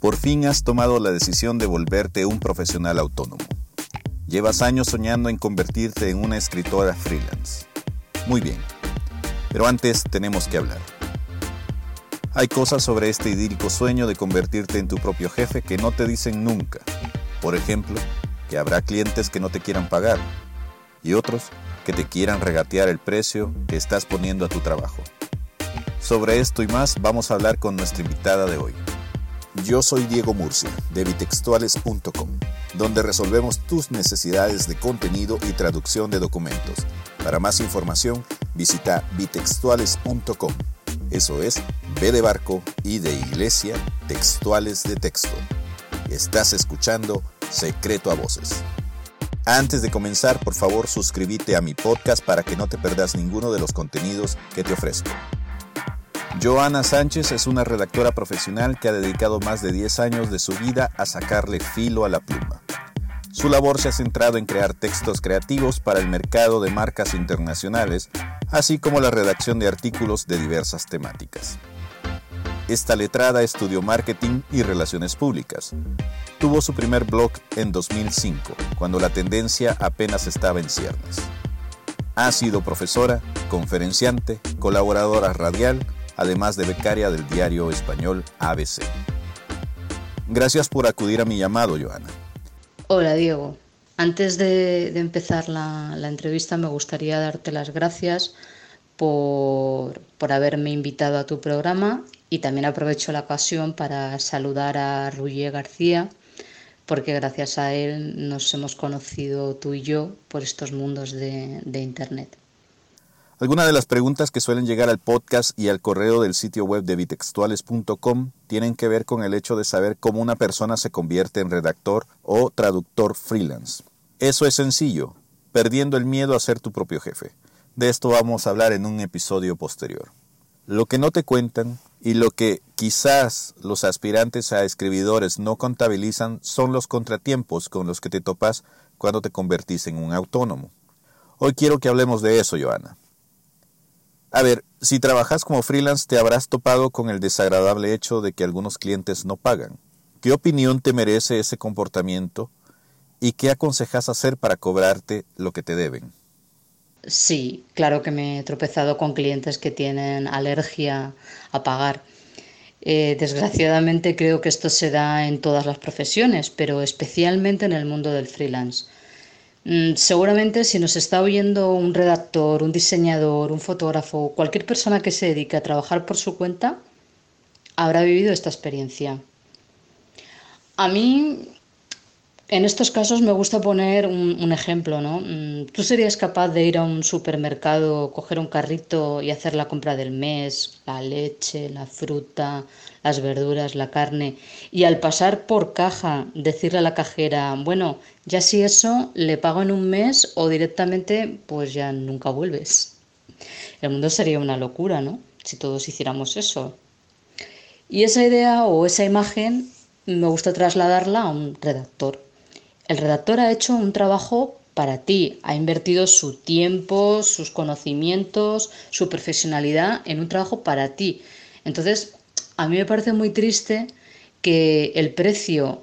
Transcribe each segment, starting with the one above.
Por fin has tomado la decisión de volverte un profesional autónomo. Llevas años soñando en convertirte en una escritora freelance. Muy bien, pero antes tenemos que hablar. Hay cosas sobre este idílico sueño de convertirte en tu propio jefe que no te dicen nunca. Por ejemplo, que habrá clientes que no te quieran pagar y otros que te quieran regatear el precio que estás poniendo a tu trabajo. Sobre esto y más vamos a hablar con nuestra invitada de hoy. Yo soy Diego Murcia, de bitextuales.com, donde resolvemos tus necesidades de contenido y traducción de documentos. Para más información, visita bitextuales.com. Eso es B de barco y de iglesia, textuales de texto. Estás escuchando Secreto a Voces. Antes de comenzar, por favor, suscríbete a mi podcast para que no te perdas ninguno de los contenidos que te ofrezco. Joana Sánchez es una redactora profesional que ha dedicado más de 10 años de su vida a sacarle filo a la pluma. Su labor se ha centrado en crear textos creativos para el mercado de marcas internacionales, así como la redacción de artículos de diversas temáticas. Esta letrada estudió marketing y relaciones públicas. Tuvo su primer blog en 2005, cuando la tendencia apenas estaba en ciernes. Ha sido profesora, conferenciante, colaboradora radial, además de becaria del diario español ABC. Gracias por acudir a mi llamado, Joana. Hola, Diego. Antes de, empezar la, entrevista me gustaría darte las gracias por, haberme invitado a tu programa y también aprovecho la ocasión para saludar a Ruye García, porque gracias a él nos hemos conocido tú y yo por estos mundos de Internet. Algunas de las preguntas que suelen llegar al podcast y al correo del sitio web de bitextuales.com tienen que ver con el hecho de saber cómo una persona se convierte en redactor o traductor freelance. Eso es sencillo, perdiendo el miedo a ser tu propio jefe. De esto vamos a hablar en un episodio posterior. Lo que no te cuentan y lo que quizás los aspirantes a escribidores no contabilizan son los contratiempos con los que te topas cuando te convertís en un autónomo. Hoy quiero que hablemos de eso, Joana. A ver, si trabajas como freelance te habrás topado con el desagradable hecho de que algunos clientes no pagan. ¿Qué opinión te merece ese comportamiento y qué aconsejas hacer para cobrarte lo que te deben? Sí, claro que me he tropezado con clientes que tienen alergia a pagar. Eh, desgraciadamente creo que esto se da en todas las profesiones, pero especialmente en el mundo del freelance. Mm, seguramente si nos está oyendo un redactor, un diseñador, un fotógrafo, cualquier persona que se dedique a trabajar por su cuenta, habrá vivido esta experiencia. A mí, en estos casos me gusta poner un, ejemplo, ¿no? Mm, ¿Tú serías capaz de ir a un supermercado, coger un carrito y hacer la compra del mes, la leche, la fruta, las verduras, la carne, y al pasar por caja decirle a la cajera, bueno, ya si eso le pago en un mes o directamente pues ya nunca vuelves. El mundo sería una locura, ¿no? Si todos hiciéramos eso. Y esa idea o esa imagen me gusta trasladarla a un redactor. El redactor ha hecho un trabajo para ti, ha invertido su tiempo, sus conocimientos, su profesionalidad en un trabajo para ti. Entonces, a mí me parece muy triste que el precio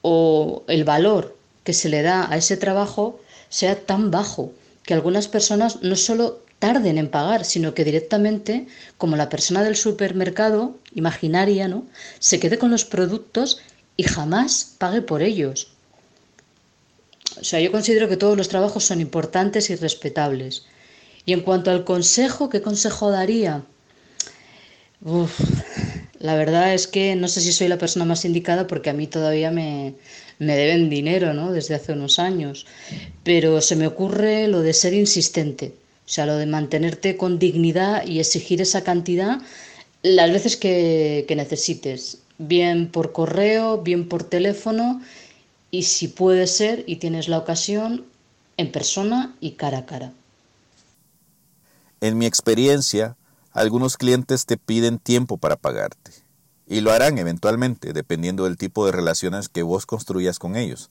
o el valor que se le da a ese trabajo sea tan bajo que algunas personas no solo tarden en pagar, sino que directamente, como la persona del supermercado imaginaria, ¿no? se quede con los productos y jamás pague por ellos. O sea, yo considero que todos los trabajos son importantes y respetables. Y en cuanto al consejo, ¿qué consejo daría? La verdad es que no sé si soy la persona más indicada porque a mí todavía me, me deben dinero, ¿no? Desde hace unos años. Pero se me ocurre lo de ser insistente, o sea, lo de mantenerte con dignidad y exigir esa cantidad las veces que necesites, bien por correo, bien por teléfono y si puede ser y tienes la ocasión, en persona y cara a cara. En mi experiencia, algunos clientes te piden tiempo para pagarte, y lo harán eventualmente, dependiendo del tipo de relaciones que vos construyas con ellos.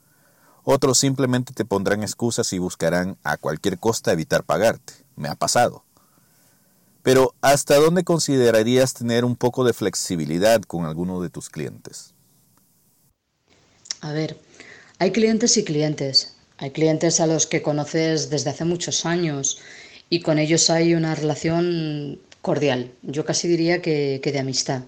Otros simplemente te pondrán excusas y buscarán a cualquier costa evitar pagarte. Me ha pasado. Pero ¿hasta dónde considerarías tener un poco de flexibilidad con alguno de tus clientes? A ver, hay clientes y clientes. Hay clientes a los que conoces desde hace muchos años y con ellos hay una relación cordial. Yo casi diría que, que de amistad.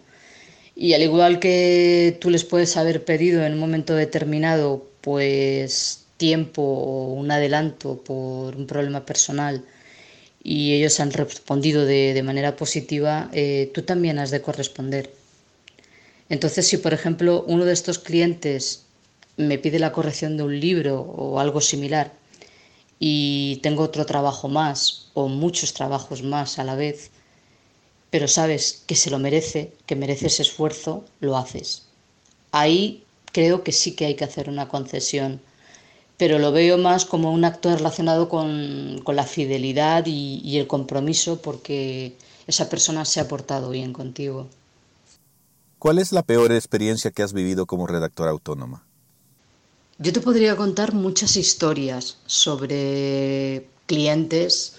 Y al igual que tú les puedes haber pedido en un momento determinado, pues tiempo o un adelanto por un problema personal y ellos han respondido de, manera positiva, eh, tú también has de corresponder. Entonces, si por ejemplo uno de estos clientes me pide la corrección de un libro o algo similar y tengo otro trabajo más o muchos trabajos más a la vez, pero sabes que se lo merece, que merece ese esfuerzo, lo haces. Ahí creo que sí que hay que hacer una concesión pero lo veo más como un acto relacionado con, la fidelidad y, el compromiso porque esa persona se ha portado bien contigo. ¿Cuál es la peor experiencia que has vivido como redactora autónoma? Yo te podría contar muchas historias sobre clientes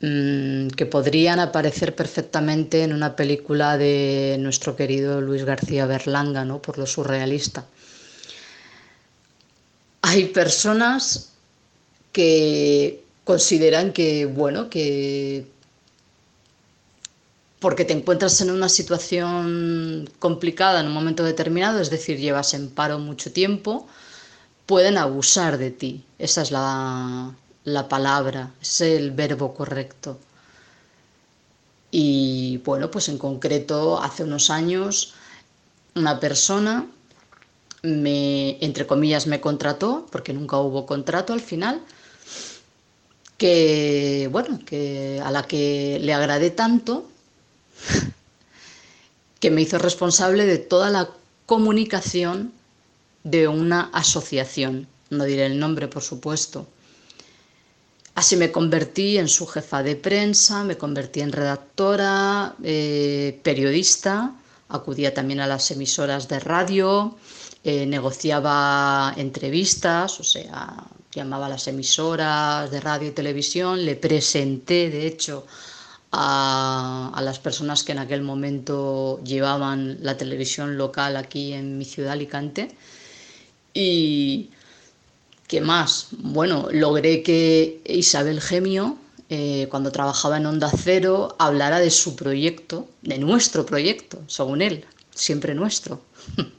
mm, que podrían aparecer perfectamente en una película de nuestro querido Luis García Berlanga, ¿no? por lo surrealista hay personas que consideran que, bueno, que porque te encuentras en una situación complicada en un momento determinado, es decir, llevas en paro mucho tiempo, pueden abusar de ti. Esa es la, la palabra, es el verbo correcto. Y bueno, pues en concreto, hace unos años, una persona me, entre comillas, me contrató, porque nunca hubo contrato al final, que, bueno, que a la que le agradé tanto, que me hizo responsable de toda la comunicación de una asociación, no diré el nombre, por supuesto. Así me convertí en su jefa de prensa, me convertí en redactora, eh, periodista, acudía también a las emisoras de radio, eh, negociaba entrevistas, o sea, llamaba a las emisoras de radio y televisión, le presenté, de hecho, a, a, las personas que en aquel momento llevaban la televisión local aquí en mi ciudad, Alicante. Y, ¿qué más? Bueno, logré que Isabel Gemio, eh, cuando trabajaba en Onda Cero, hablara de su proyecto, de nuestro proyecto, según él, siempre nuestro.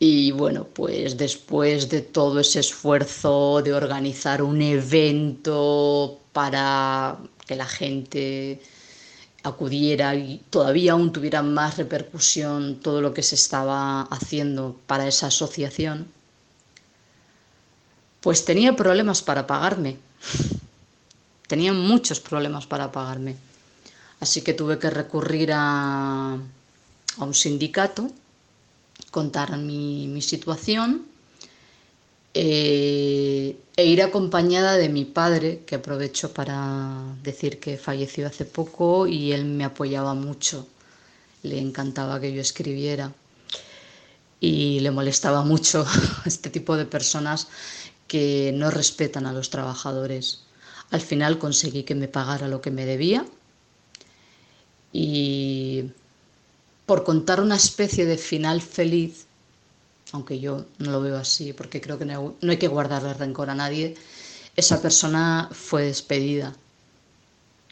Y bueno, pues después de todo ese esfuerzo de organizar un evento para que la gente acudiera y todavía aún tuviera más repercusión todo lo que se estaba haciendo para esa asociación, pues tenía problemas para pagarme. Tenía muchos problemas para pagarme. Así que tuve que recurrir a, a un sindicato contar mi, situación eh, e ir acompañada de mi padre, que aprovecho para decir que falleció hace poco y él me apoyaba mucho. Le encantaba que yo escribiera y le molestaba mucho este tipo de personas que no respetan a los trabajadores. Al final conseguí que me pagara lo que me debía y por contar una especie de final feliz, aunque yo no lo veo así, porque creo que no, hay que guardarle rencor a nadie, esa persona fue despedida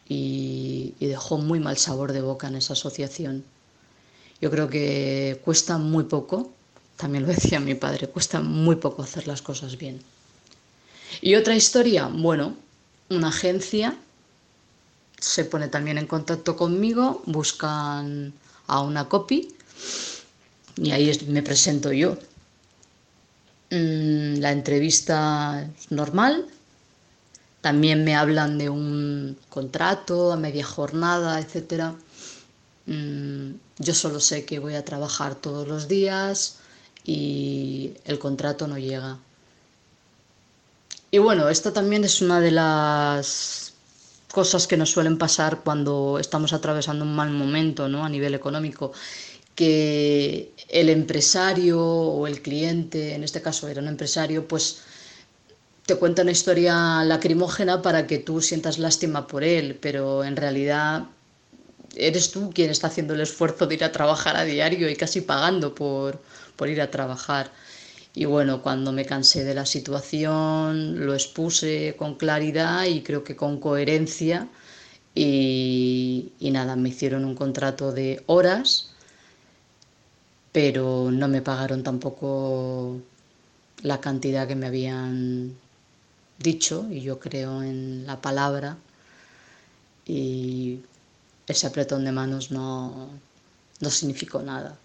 y, dejó muy mal sabor de boca en esa asociación. Yo creo que cuesta muy poco, también lo decía mi padre, cuesta muy poco hacer las cosas bien. Y otra historia, bueno, una agencia se pone también en contacto conmigo, buscan a una copy y ahí me presento yo. Mm, la entrevista es normal, también me hablan de un contrato a media jornada, etc. Mm, yo solo sé que voy a trabajar todos los días y el contrato no llega. Y bueno, esto también es una de las cosas que nos suelen pasar cuando estamos atravesando un mal momento ¿no? a nivel económico, que el empresario o el cliente, en este caso era un empresario, pues te cuenta una historia lacrimógena para que tú sientas lástima por él, pero en realidad eres tú quien está haciendo el esfuerzo de ir a trabajar a diario y casi pagando por, por ir a trabajar. Y bueno, cuando me cansé de la situación, lo expuse con claridad y creo que con coherencia. Y, y nada, me hicieron un contrato de horas, pero no me pagaron tampoco la cantidad que me habían dicho y yo creo en la palabra y ese apretón de manos no, no significó nada.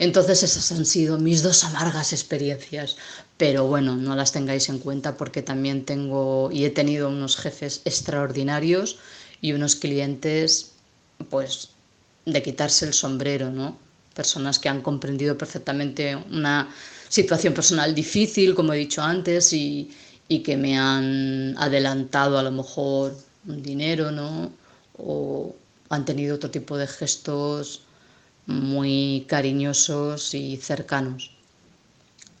Entonces esas han sido mis dos amargas experiencias, pero bueno, no las tengáis en cuenta porque también tengo y he tenido unos jefes extraordinarios y unos clientes pues de quitarse el sombrero, ¿no? Personas que han comprendido perfectamente una situación personal difícil, como he dicho antes, y, y que me han adelantado a lo mejor dinero, ¿no? O han tenido otro tipo de gestos muy cariñosos y cercanos.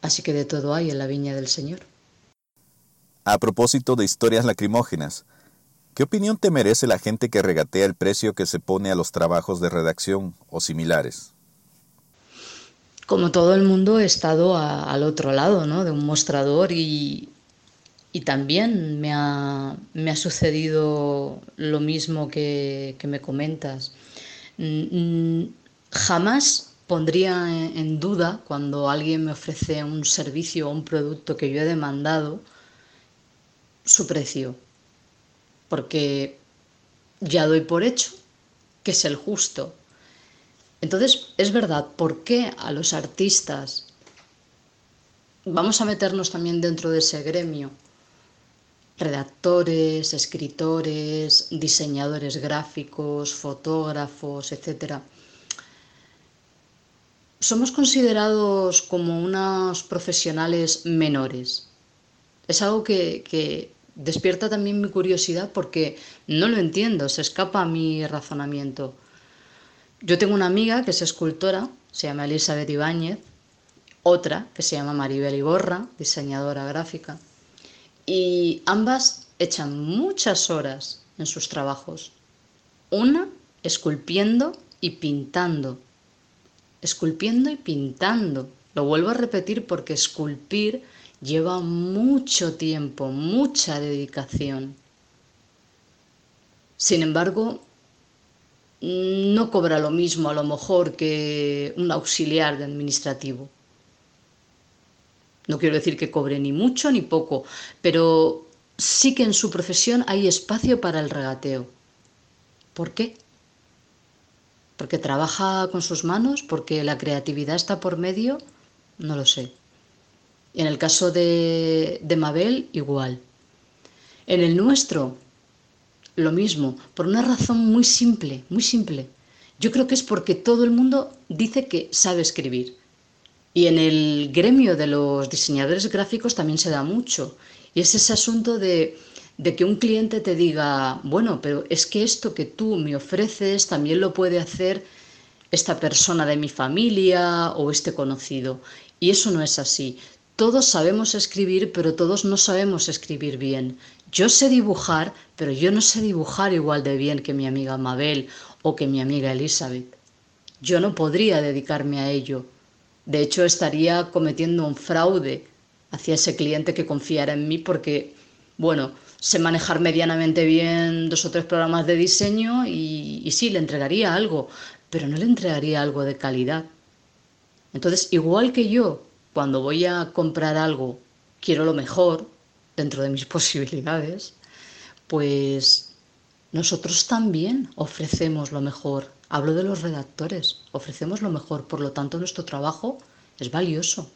Así que de todo hay en la viña del Señor. A propósito de historias lacrimógenas, ¿qué opinión te merece la gente que regatea el precio que se pone a los trabajos de redacción o similares? Como todo el mundo he estado al otro lado ¿no? de un mostrador y, y también me ha, me ha, sucedido lo mismo que, que me comentas. Jamás pondría en duda cuando alguien me ofrece un servicio o un producto que yo he demandado su precio, porque ya doy por hecho que es el justo. Entonces, es verdad, ¿por qué a los artistas vamos a meternos también dentro de ese gremio? Redactores, escritores, diseñadores gráficos, fotógrafos, etcétera somos considerados como unos profesionales menores. Es algo que, despierta también mi curiosidad porque no lo entiendo, se escapa a mi razonamiento. Yo tengo una amiga que es escultora, se llama Elizabeth Ibáñez, otra que se llama Maribel Iborra, diseñadora gráfica, y ambas echan muchas horas en sus trabajos. Una esculpiendo y pintando esculpiendo y pintando. Lo vuelvo a repetir porque esculpir lleva mucho tiempo, mucha dedicación. Sin embargo, no cobra lo mismo a lo mejor que un auxiliar administrativo. No quiero decir que cobre ni mucho ni poco, pero sí que en su profesión hay espacio para el regateo. ¿Por qué? porque trabaja con sus manos, porque la creatividad está por medio, no lo sé. En el caso de Mabel, igual. En el nuestro, lo mismo, por una razón muy simple, muy simple. Yo creo que es porque todo el mundo dice que sabe escribir. Y en el gremio de los diseñadores gráficos también se da mucho. Y es ese asunto de de que un cliente te diga, bueno, pero es que esto que tú me ofreces también lo puede hacer esta persona de mi familia o este conocido. Y eso no es así. Todos sabemos escribir, pero todos no sabemos escribir bien. Yo sé dibujar, pero yo no sé dibujar igual de bien que mi amiga Mabel o que mi amiga Elizabeth. Yo no podría dedicarme a ello. De hecho, estaría cometiendo un fraude hacia ese cliente que confiara en mí porque, bueno, sé manejar medianamente bien dos o tres programas de diseño y, sí, le entregaría algo, pero no le entregaría algo de calidad. Entonces, igual que yo, cuando voy a comprar algo, quiero lo mejor dentro de mis posibilidades, pues nosotros también ofrecemos lo mejor. Hablo de los redactores, ofrecemos lo mejor, por lo tanto nuestro trabajo es valioso,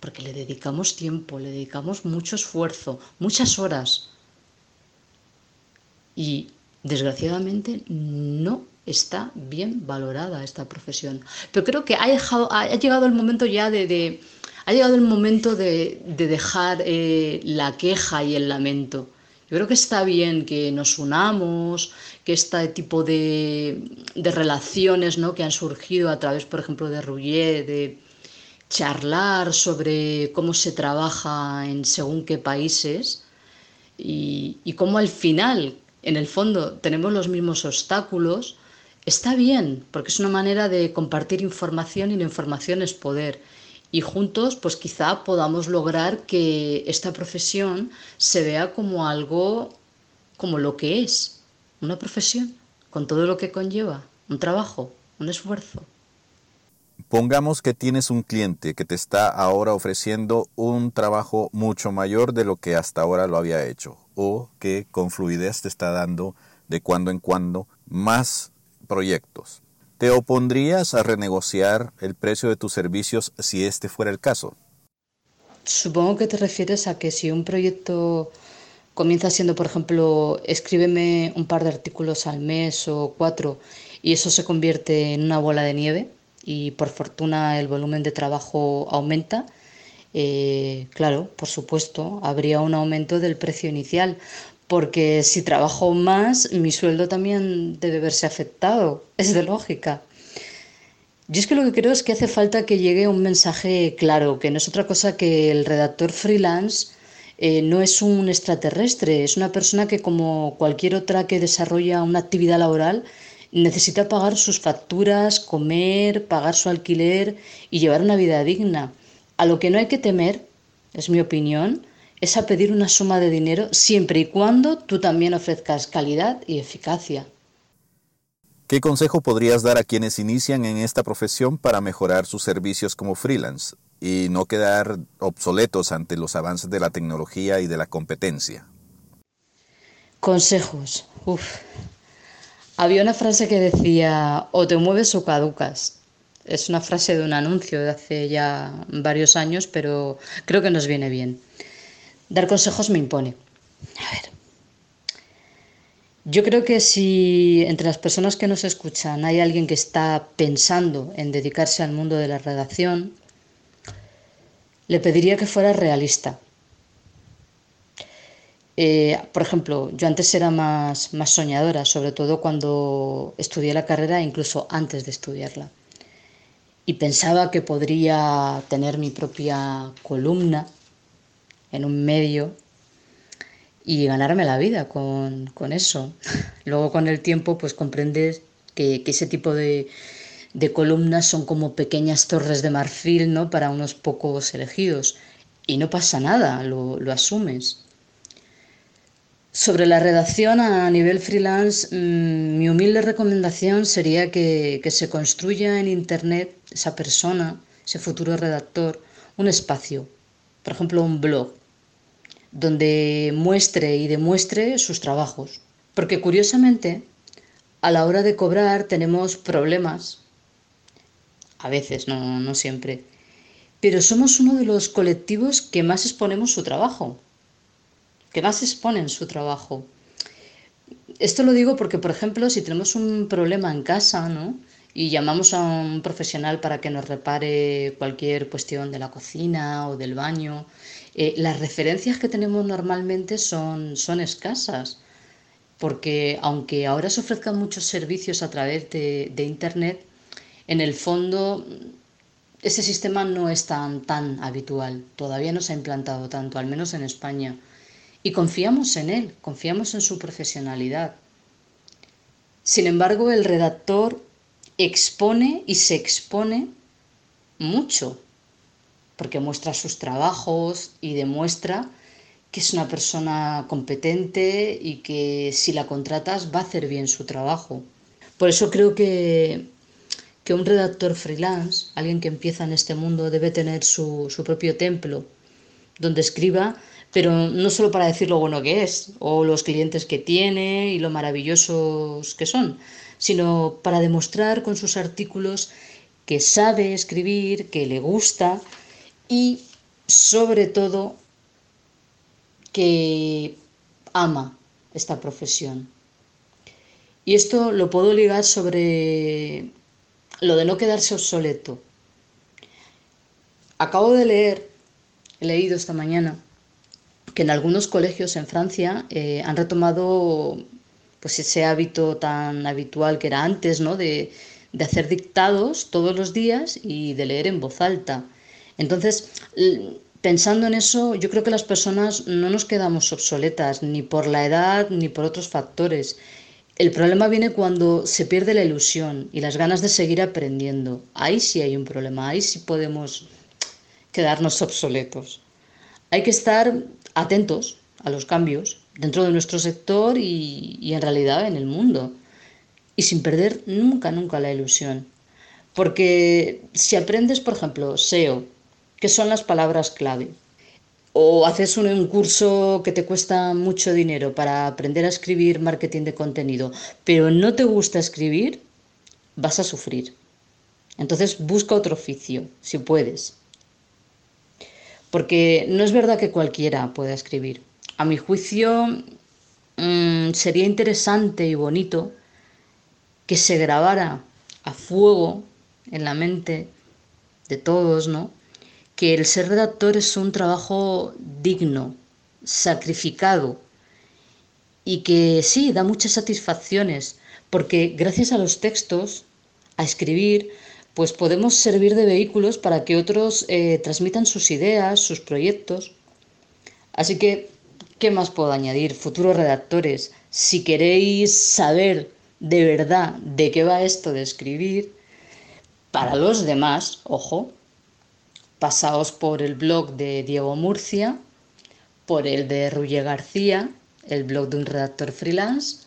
porque le dedicamos tiempo, le dedicamos mucho esfuerzo, muchas horas. Y desgraciadamente no está bien valorada esta profesión. Pero creo que ha, ha llegado el momento ya de, ha llegado el momento de, dejar eh, la queja y el lamento. Yo creo que está bien que nos unamos, que este tipo de, de relaciones ¿no? que han surgido a través, por ejemplo, de Rouillet, de charlar sobre cómo se trabaja en según qué países y, y cómo al final en el fondo tenemos los mismos obstáculos, está bien, porque es una manera de compartir información y la información es poder. y juntos pues quizá podamos lograr que esta profesión se vea como algo como lo que es, una profesión, con todo lo que conlleva, un trabajo, un esfuerzo. Pongamos que tienes un cliente que te está ahora ofreciendo un trabajo mucho mayor de lo que hasta ahora lo había hecho, o que con fluidez te está dando de cuando en cuando más proyectos. ¿Te opondrías a renegociar el precio de tus servicios si este fuera el caso? Supongo que te refieres a que si un proyecto comienza siendo, por ejemplo, escríbeme un par de artículos al mes o cuatro y eso se convierte en una bola de nieve y por fortuna el volumen de trabajo aumenta, eh, claro, por supuesto, habría un aumento del precio inicial, porque si trabajo más, mi sueldo también debe verse afectado, es de lógica. Yo es que lo que creo es que hace falta que llegue un mensaje claro, que no es otra cosa que el redactor freelance eh, no es un extraterrestre, es una persona que como cualquier otra que desarrolla una actividad laboral necesita pagar sus facturas, comer, pagar su alquiler y llevar una vida digna. A lo que no hay que temer, es mi opinión, es a pedir una suma de dinero siempre y cuando tú también ofrezcas calidad y eficacia. ¿Qué consejo podrías dar a quienes inician en esta profesión para mejorar sus servicios como freelance y no quedar obsoletos ante los avances de la tecnología y de la competencia? Consejos. Había una frase que decía, o te mueves o caducas. Es una frase de un anuncio de hace ya varios años, pero creo que nos viene bien. Dar consejos me impone. A ver. Yo creo que si entre las personas que nos escuchan hay alguien que está pensando en dedicarse al mundo de la redacción, le pediría que fuera realista. Eh, por ejemplo, yo antes era más, más soñadora, sobre todo cuando estudié la carrera, incluso antes de estudiarla. Y pensaba que podría tener mi propia columna en un medio y ganarme la vida con, eso. Luego con el tiempo pues comprendes que, ese tipo de, columnas son como pequeñas torres de marfil ¿no? para unos pocos elegidos. Y no pasa nada, lo, asumes. Sobre la redacción a nivel freelance, mm, mi humilde recomendación sería que, que se construya en Internet esa persona, ese futuro redactor, un espacio, por ejemplo, un blog, donde muestre y demuestre sus trabajos. Porque curiosamente, a la hora de cobrar tenemos problemas, a veces, no, no siempre, pero somos uno de los colectivos que más exponemos su trabajo, que más exponen su trabajo. Esto lo digo porque, por ejemplo, si tenemos un problema en casa, ¿no? Y llamamos a un profesional para que nos repare cualquier cuestión de la cocina o del baño, eh, las referencias que tenemos normalmente son, son escasas, porque aunque ahora se ofrezcan muchos servicios a través de, de Internet, en el fondo ese sistema no es tan, tan habitual, todavía no se ha implantado tanto, al menos en España. Y confiamos en él, confiamos en su profesionalidad. Sin embargo, el redactor expone y se expone mucho, porque muestra sus trabajos y demuestra que es una persona competente y que si la contratas va a hacer bien su trabajo. Por eso creo que, que un redactor freelance, alguien que empieza en este mundo, debe tener su, su propio templo donde escriba, pero no solo para decir lo bueno que es, o los clientes que tiene y lo maravillosos que son, sino para demostrar con sus artículos que sabe escribir, que le gusta y sobre todo que ama esta profesión. Y esto lo puedo ligar sobre lo de no quedarse obsoleto. Acabo de leer, he leído esta mañana, que en algunos colegios en Francia eh, han retomado pues ese hábito tan habitual que era antes, ¿no? De, de hacer dictados todos los días y de leer en voz alta. Entonces, pensando en eso, yo creo que las personas no nos quedamos obsoletas, ni por la edad, ni por otros factores. El problema viene cuando se pierde la ilusión y las ganas de seguir aprendiendo. Ahí sí hay un problema, ahí sí podemos quedarnos obsoletos. Hay que estar atentos a los cambios dentro de nuestro sector y, en realidad en el mundo. Y sin perder nunca, nunca la ilusión. Porque si aprendes, por ejemplo, SEO, que son las palabras clave, o haces un, curso que te cuesta mucho dinero para aprender a escribir marketing de contenido, pero no te gusta escribir, vas a sufrir. Entonces busca otro oficio, si puedes. Porque no es verdad que cualquiera pueda escribir. A mi juicio, mm, sería interesante y bonito que se grabara a fuego en la mente de todos, ¿no? Que el ser redactor es un trabajo digno, sacrificado y que sí, da muchas satisfacciones, porque gracias a los textos, a escribir, pues podemos servir de vehículos para que otros eh, transmitan sus ideas, sus proyectos. Así que, ¿qué más puedo añadir? Futuros redactores, si queréis saber de verdad de qué va esto de escribir, para los demás, ojo, pasaos por el blog de Diego Murcia, por el de Ruye García, el blog de un redactor freelance,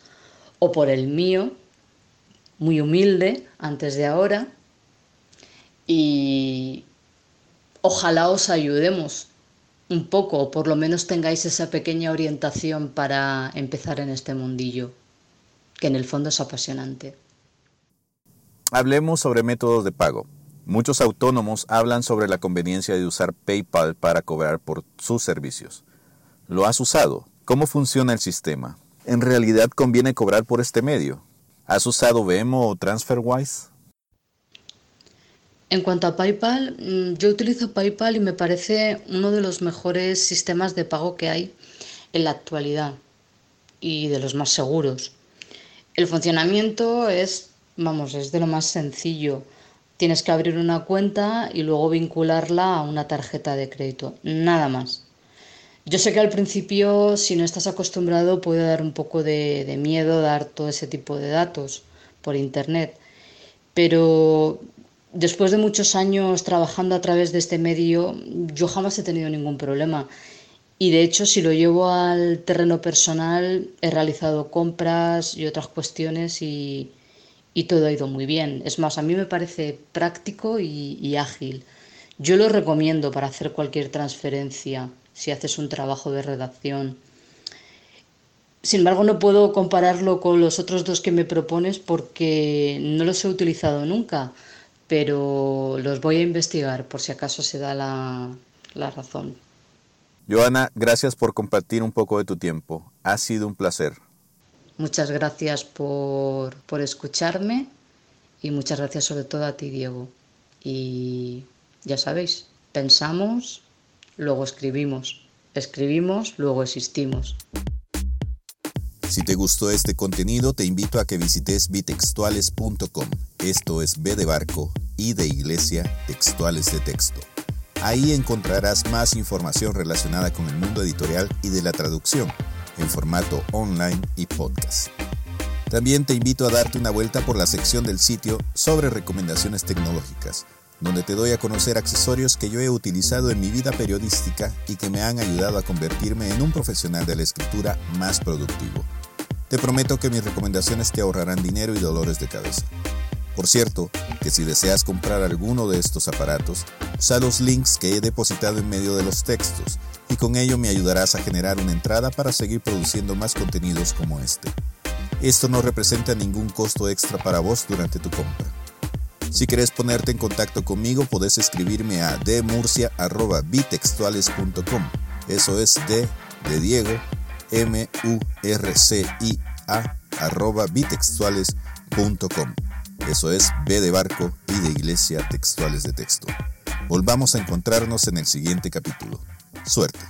o por el mío, muy humilde, antes de ahora. Y ojalá os ayudemos un poco, o por lo menos tengáis esa pequeña orientación para empezar en este mundillo, que en el fondo es apasionante. Hablemos sobre métodos de pago. Muchos autónomos hablan sobre la conveniencia de usar PayPal para cobrar por sus servicios. ¿Lo has usado? ¿Cómo funciona el sistema? ¿En realidad conviene cobrar por este medio? ¿Has usado Vemo o TransferWise? En cuanto a PayPal, mm, yo utilizo PayPal y me parece uno de los mejores sistemas de pago que hay en la actualidad y de los más seguros. El funcionamiento es Vamos, es de lo más sencillo. Tienes que abrir una cuenta y luego vincularla a una tarjeta de crédito. Nada más. Yo sé que al principio, si no estás acostumbrado, puede dar un poco de, miedo dar todo ese tipo de datos por Internet. Pero después de muchos años trabajando a través de este medio, yo jamás he tenido ningún problema. Y de hecho, si lo llevo al terreno personal, he realizado compras y otras cuestiones y, y todo ha ido muy bien. Es más, a mí me parece práctico y, ágil. Yo lo recomiendo para hacer cualquier transferencia si haces un trabajo de redacción. Sin embargo, no puedo compararlo con los otros dos que me propones porque no los he utilizado nunca, pero los voy a investigar por si acaso se da la, la razón. Joana, gracias por compartir un poco de tu tiempo. Ha sido un placer. Muchas gracias por, escucharme y muchas gracias sobre todo a ti, Diego. Y ya sabéis, pensamos, luego escribimos. Escribimos, luego existimos. Si te gustó este contenido, te invito a que visites bitextuales.com. Esto es B de barco y de iglesia, textuales de texto. Ahí encontrarás más información relacionada con el mundo editorial y de la traducción en formato online y podcast. También te invito a darte una vuelta por la sección del sitio sobre recomendaciones tecnológicas, donde te doy a conocer accesorios que yo he utilizado en mi vida periodística y que me han ayudado a convertirme en un profesional de la escritura más productivo. Te prometo que mis recomendaciones te ahorrarán dinero y dolores de cabeza. Por cierto, que si deseas comprar alguno de estos aparatos, usa los links que he depositado en medio de los textos y con ello me ayudarás a generar una entrada para seguir produciendo más contenidos como este. Esto no representa ningún costo extra para vos durante tu compra. Si quieres ponerte en contacto conmigo, podés escribirme a dmurcia.bitextuales.com. Eso es D de Diego, M U R C I A arroba bitextuales.com. Eso es B de barco y de iglesia textuales de texto. Volvamos a encontrarnos en el siguiente capítulo. Suerte.